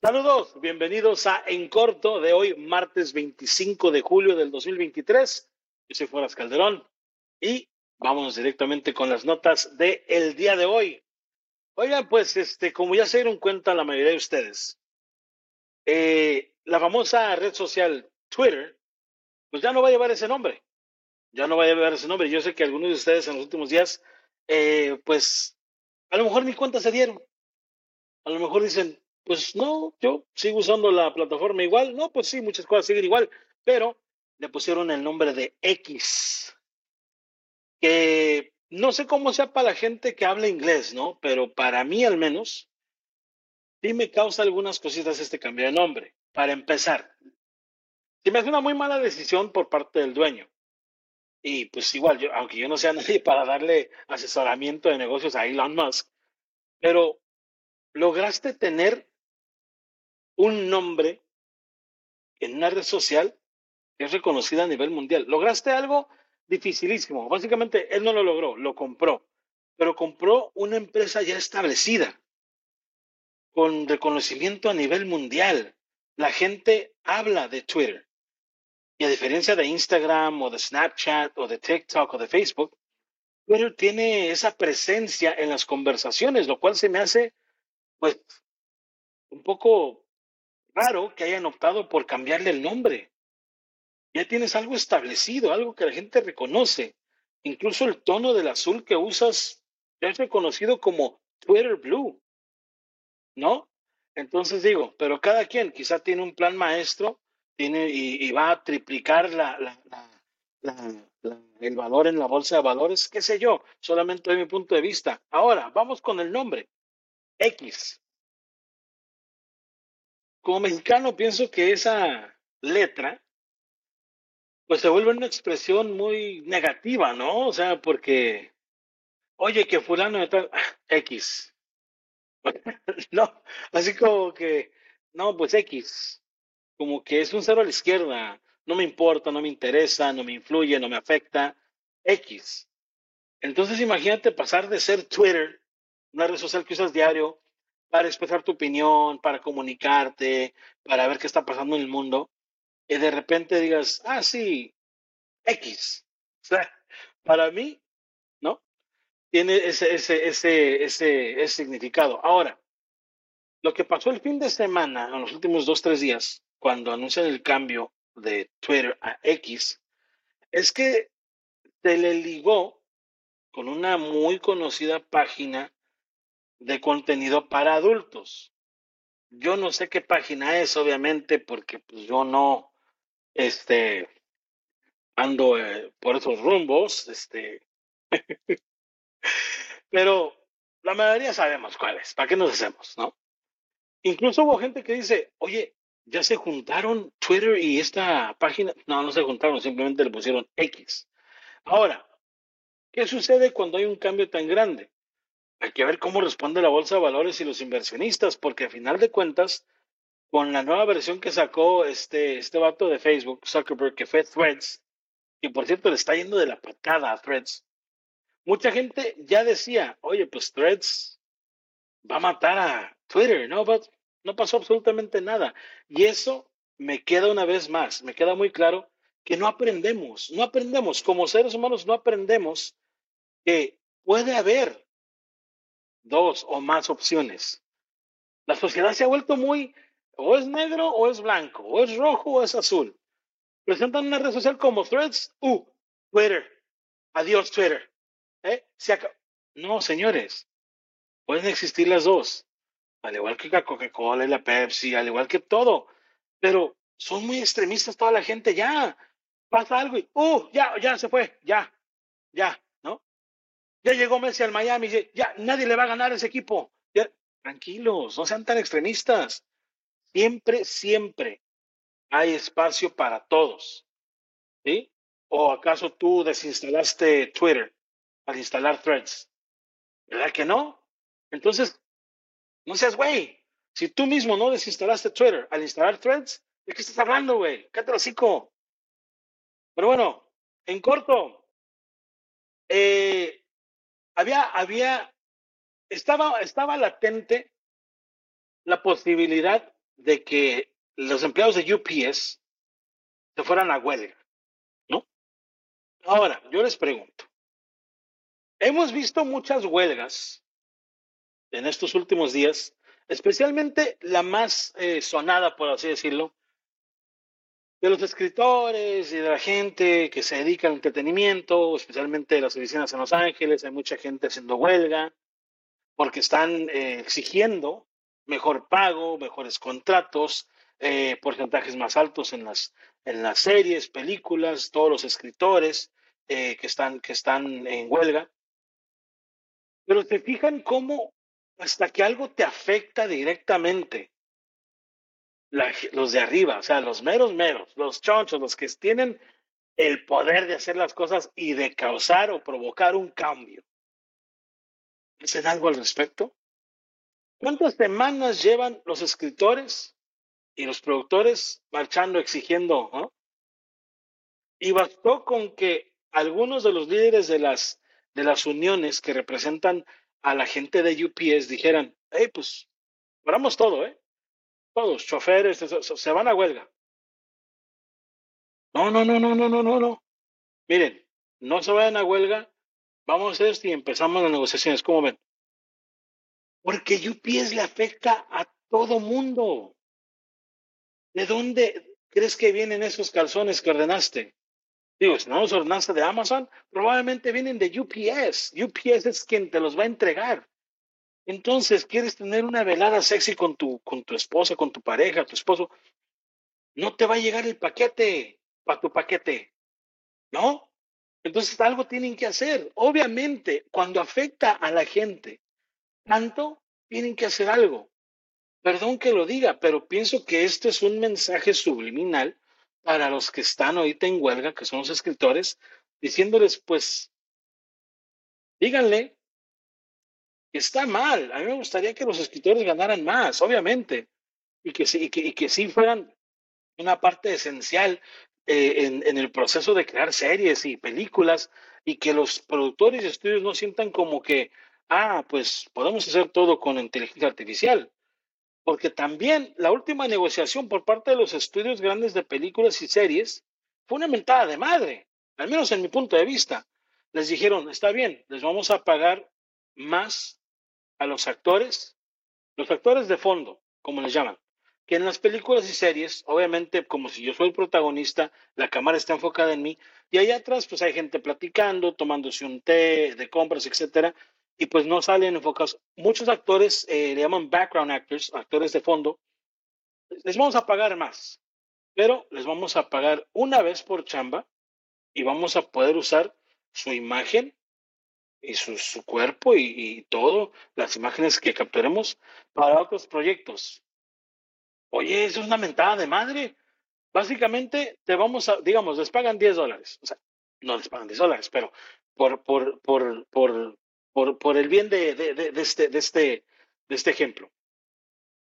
Saludos, bienvenidos a En Corto de hoy, martes 25 de julio del 2023. Yo soy Fueras Calderón y vamos directamente con las notas del el día de hoy. Oigan, pues, este, como ya se dieron cuenta la mayoría de ustedes, eh, la famosa red social Twitter, pues ya no va a llevar ese nombre. Ya no va a llevar ese nombre. Yo sé que algunos de ustedes en los últimos días, eh, pues, a lo mejor ni cuenta se dieron. A lo mejor dicen, pues no, yo sigo usando la plataforma igual. No, pues sí, muchas cosas siguen igual, pero le pusieron el nombre de X, que no sé cómo sea para la gente que habla inglés, ¿no? Pero para mí al menos, sí me causa algunas cositas este cambio de nombre. Para empezar, se me hace una muy mala decisión por parte del dueño. Y pues igual, yo, aunque yo no sea nadie para darle asesoramiento de negocios a Elon Musk, pero lograste tener un nombre en una red social es reconocida a nivel mundial. Lograste algo dificilísimo. Básicamente, él no lo logró, lo compró, pero compró una empresa ya establecida, con reconocimiento a nivel mundial. La gente habla de Twitter. Y a diferencia de Instagram o de Snapchat o de TikTok o de Facebook, Twitter tiene esa presencia en las conversaciones, lo cual se me hace, pues, un poco raro que hayan optado por cambiarle el nombre. Ya tienes algo establecido, algo que la gente reconoce. Incluso el tono del azul que usas ya es reconocido como Twitter Blue. ¿No? Entonces digo, pero cada quien quizá tiene un plan maestro tiene, y, va a triplicar la, el valor en la bolsa de valores, qué sé yo, solamente de mi punto de vista. Ahora, vamos con el nombre. X como mexicano pienso que esa letra pues se vuelve una expresión muy negativa, ¿no? O sea, porque, oye, que fulano de tal, X. no, así como que, no, pues X. Como que es un cero a la izquierda. No me importa, no me interesa, no me influye, no me afecta. X. Entonces imagínate pasar de ser Twitter, una red social que usas diario, para expresar tu opinión, para comunicarte, para ver qué está pasando en el mundo, y de repente digas, ah, sí, X. Para mí, ¿no? Tiene ese, ese, ese, ese, ese significado. Ahora, lo que pasó el fin de semana, en los últimos dos, tres días, cuando anuncian el cambio de Twitter a X, es que se le ligó con una muy conocida página de contenido para adultos. Yo no sé qué página es, obviamente, porque pues, yo no este, ando eh, por esos rumbos, este, pero la mayoría sabemos cuál es, ¿para qué nos hacemos, no? Incluso hubo gente que dice, oye, ya se juntaron Twitter y esta página. No, no se juntaron, simplemente le pusieron X. Ahora, ¿qué sucede cuando hay un cambio tan grande? Hay que ver cómo responde la bolsa de valores y los inversionistas, porque a final de cuentas, con la nueva versión que sacó este, este vato de Facebook, Zuckerberg, que fue Threads, y por cierto le está yendo de la patada a Threads, mucha gente ya decía, oye, pues Threads va a matar a Twitter, no, no pasó absolutamente nada. Y eso me queda una vez más, me queda muy claro que no aprendemos, no aprendemos, como seres humanos no aprendemos que puede haber dos o más opciones. La sociedad se ha vuelto muy, o es negro o es blanco, o es rojo o es azul. Presentan una red social como Threads, uh, Twitter, adiós Twitter. ¿Eh? no, señores, pueden existir las dos, al igual que la Coca-Cola y la Pepsi, al igual que todo, pero son muy extremistas toda la gente, ya, pasa algo y, uh, ya, ya se fue, ya, ya, ya llegó Messi al Miami, ya nadie le va a ganar ese equipo. tranquilos, no sean tan extremistas. Siempre, siempre hay espacio para todos. ¿Sí? ¿O acaso tú desinstalaste Twitter al instalar Threads? ¿Verdad que no? Entonces, no seas güey. Si tú mismo no desinstalaste Twitter al instalar Threads, ¿de qué estás hablando, güey? El Pero bueno, en corto, eh, había, había, estaba, estaba latente la posibilidad de que los empleados de UPS se fueran a huelga, ¿no? Ahora, yo les pregunto, hemos visto muchas huelgas en estos últimos días, especialmente la más eh, sonada, por así decirlo, de los escritores y de la gente que se dedica al entretenimiento, especialmente las oficinas en Los Ángeles, hay mucha gente haciendo huelga porque están eh, exigiendo mejor pago, mejores contratos, eh, porcentajes más altos en las, en las series, películas, todos los escritores eh, que, están, que están en huelga. Pero se fijan cómo hasta que algo te afecta directamente los de arriba, o sea, los meros meros, los chonchos, los que tienen el poder de hacer las cosas y de causar o provocar un cambio. ¿Hacen algo al respecto? ¿Cuántas semanas llevan los escritores y los productores marchando exigiendo? Y bastó con que algunos de los líderes de las, de las uniones que representan a la gente de UPS dijeran, hey, pues, paramos todo, ¿eh? Todos, choferes, se van a huelga. No, no, no, no, no, no, no, no. Miren, no se vayan a huelga, vamos a esto y empezamos las negociaciones, ¿cómo ven? Porque UPS le afecta a todo mundo. ¿De dónde crees que vienen esos calzones que ordenaste? Digo, si no los ordenaste de Amazon, probablemente vienen de UPS. UPS es quien te los va a entregar. Entonces, ¿quieres tener una velada sexy con tu, con tu esposa, con tu pareja, tu esposo? No te va a llegar el paquete para tu paquete, ¿no? Entonces, algo tienen que hacer. Obviamente, cuando afecta a la gente tanto, tienen que hacer algo. Perdón que lo diga, pero pienso que este es un mensaje subliminal para los que están ahorita en huelga, que son los escritores, diciéndoles, pues, díganle está mal. A mí me gustaría que los escritores ganaran más, obviamente, y que, sí, y que, sí fueran una parte esencial eh, en, en, el proceso de crear series y películas y que los productores y estudios no sientan como que, ah, pues podemos hacer todo con inteligencia artificial. Porque también la última negociación por parte de los estudios grandes de películas y series fue una mentada de madre, al menos en mi punto de vista. Les dijeron, está bien, les vamos a pagar más a los actores, los actores de fondo, como les llaman, que en las películas y series, obviamente, como si yo soy el protagonista, la cámara está enfocada en mí, y allá atrás, pues hay gente platicando, tomándose un té de compras, etcétera, y pues no salen enfocados. Muchos actores eh, le llaman background actors, actores de fondo, les vamos a pagar más, pero les vamos a pagar una vez por chamba y vamos a poder usar su imagen y su, cuerpo y, y, todo, las imágenes que capturemos para otros proyectos. Oye, eso es una mentada de madre. Básicamente, te vamos a, digamos, les pagan 10 dólares. O sea, no les pagan 10 dólares, pero por, por, por, por, por, por el bien de, de, de, este, de, este, de este ejemplo.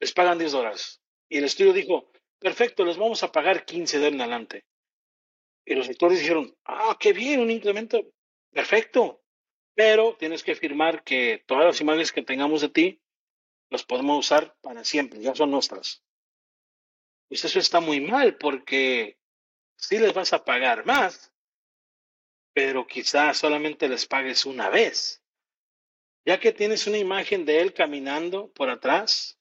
Les pagan 10 dólares. Y el estudio dijo, perfecto, les vamos a pagar 15 de en adelante. Y los lectores dijeron, ah, qué bien, un incremento. Perfecto pero tienes que firmar que todas las imágenes que tengamos de ti las podemos usar para siempre, ya son nuestras. Pues eso está muy mal porque sí les vas a pagar más, pero quizás solamente les pagues una vez. Ya que tienes una imagen de él caminando por atrás,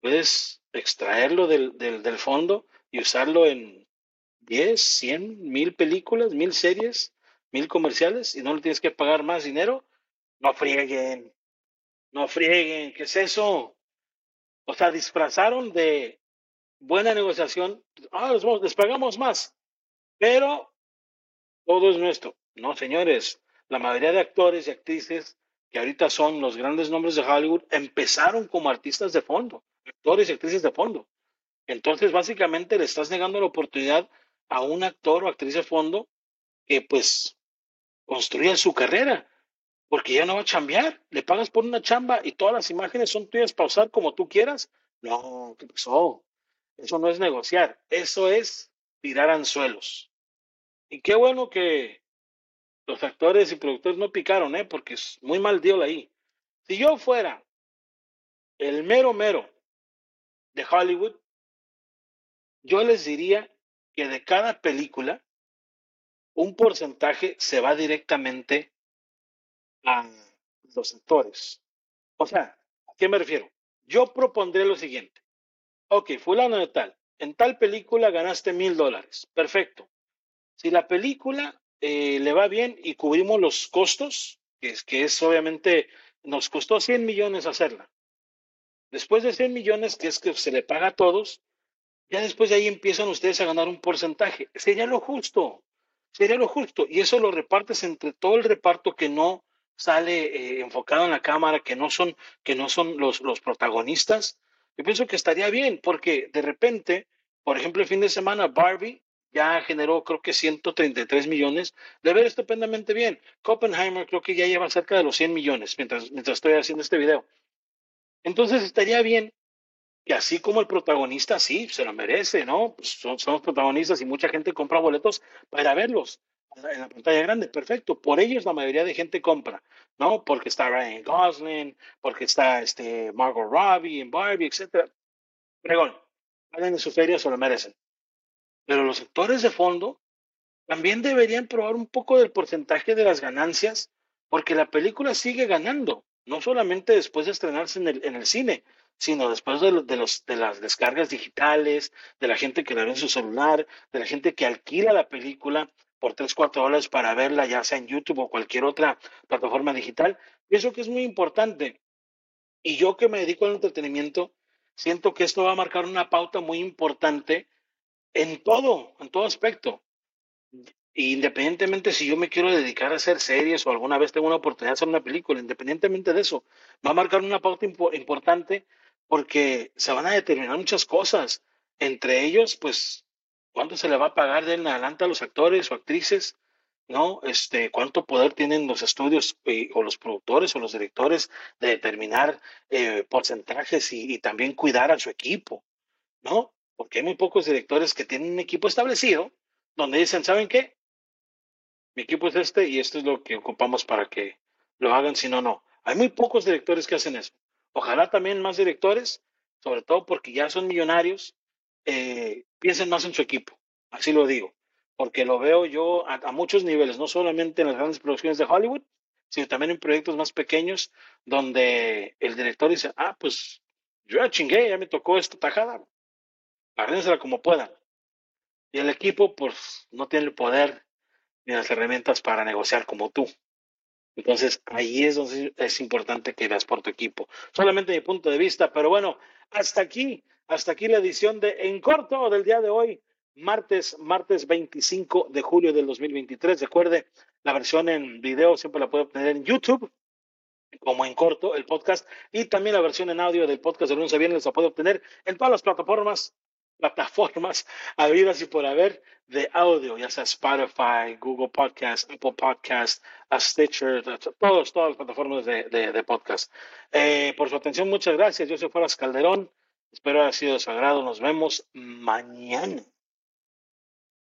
puedes extraerlo del, del, del fondo y usarlo en 10, 100, mil películas, mil series mil comerciales y no le tienes que pagar más dinero, no frieguen, no frieguen, ¿qué es eso? O sea, disfrazaron de buena negociación, ah, les, les pagamos más, pero todo es nuestro. No, señores, la mayoría de actores y actrices que ahorita son los grandes nombres de Hollywood empezaron como artistas de fondo, actores y actrices de fondo. Entonces, básicamente le estás negando la oportunidad a un actor o actriz de fondo que pues construir su carrera, porque ya no va a chambear. Le pagas por una chamba y todas las imágenes son tuyas para usar como tú quieras. No, ¿qué? Eso no es negociar, eso es tirar anzuelos. Y qué bueno que los actores y productores no picaron, ¿eh? porque es muy mal deal ahí. Si yo fuera el mero mero de Hollywood, yo les diría que de cada película, un porcentaje se va directamente a los actores. O sea, ¿a qué me refiero? Yo propondré lo siguiente. Ok, fulano de tal, en tal película ganaste mil dólares. Perfecto. Si la película eh, le va bien y cubrimos los costos, que es, que es obviamente, nos costó 100 millones hacerla. Después de 100 millones, que es que se le paga a todos, ya después de ahí empiezan ustedes a ganar un porcentaje. Sería lo justo, sería lo justo. Y eso lo repartes entre todo el reparto que no sale eh, enfocado en la cámara, que no son, que no son los, los protagonistas. Yo pienso que estaría bien, porque de repente, por ejemplo, el fin de semana, Barbie ya generó creo que 133 millones, de ver estupendamente bien. Oppenheimer creo que ya lleva cerca de los 100 millones mientras, mientras estoy haciendo este video. Entonces estaría bien que así como el protagonista, sí, se lo merece, ¿no? Pues son, los protagonistas y mucha gente compra boletos para verlos en la pantalla grande, perfecto. Por ellos la mayoría de gente compra, ¿no? Porque está Ryan Gosling, porque está este Margot Robbie en Barbie, etc. Pregón, hagan de su feria, se lo merecen. Pero los sectores de fondo también deberían probar un poco del porcentaje de las ganancias, porque la película sigue ganando, no solamente después de estrenarse en el, en el cine, sino después de, de, los, de las descargas digitales, de la gente que la ve en su celular, de la gente que alquila la película por 3, 4 dólares para verla, ya sea en YouTube o cualquier otra plataforma digital. Pienso que es muy importante. Y yo que me dedico al entretenimiento, siento que esto va a marcar una pauta muy importante en todo, en todo aspecto. Independientemente si yo me quiero dedicar a hacer series o alguna vez tengo una oportunidad de hacer una película, independientemente de eso, va a marcar una pauta impo importante porque se van a determinar muchas cosas. Entre ellos, pues, cuánto se le va a pagar de en adelante a los actores o actrices, ¿no? Este, cuánto poder tienen los estudios eh, o los productores o los directores de determinar eh, porcentajes y, y, también cuidar a su equipo, ¿no? Porque hay muy pocos directores que tienen un equipo establecido donde dicen, ¿saben qué? Mi equipo es este y esto es lo que ocupamos para que lo hagan, si no, no. Hay muy pocos directores que hacen eso. Ojalá también más directores, sobre todo porque ya son millonarios, eh, piensen más en su equipo, así lo digo, porque lo veo yo a, muchos niveles, no solamente en las grandes producciones de Hollywood, sino también en proyectos más pequeños donde el director dice, ah, pues yo ya chingué, ya me tocó esta tajada, agárrensela como puedan. Y el equipo, pues, no tiene el poder ni las herramientas para negociar como tú. Entonces, ahí es donde es importante que veas por tu equipo. Solamente mi punto de vista, pero bueno, hasta aquí hasta aquí la edición de En Corto del día de hoy, martes, martes 25 de julio del 2023. Recuerde, la versión en video siempre la puede obtener en YouTube, como en corto, el podcast, y también la versión en audio del podcast de lunes a viernes la puede obtener en todas las plataformas, plataformas habidas y por haber de audio, ya sea Spotify, Google Podcast, Apple Podcast, Stitcher, todos, todas las plataformas de, de, de podcast. Eh, por su atención, muchas gracias. Yo soy Fueras Calderón. Espero haya sido de su agrado. Nos vemos mañana.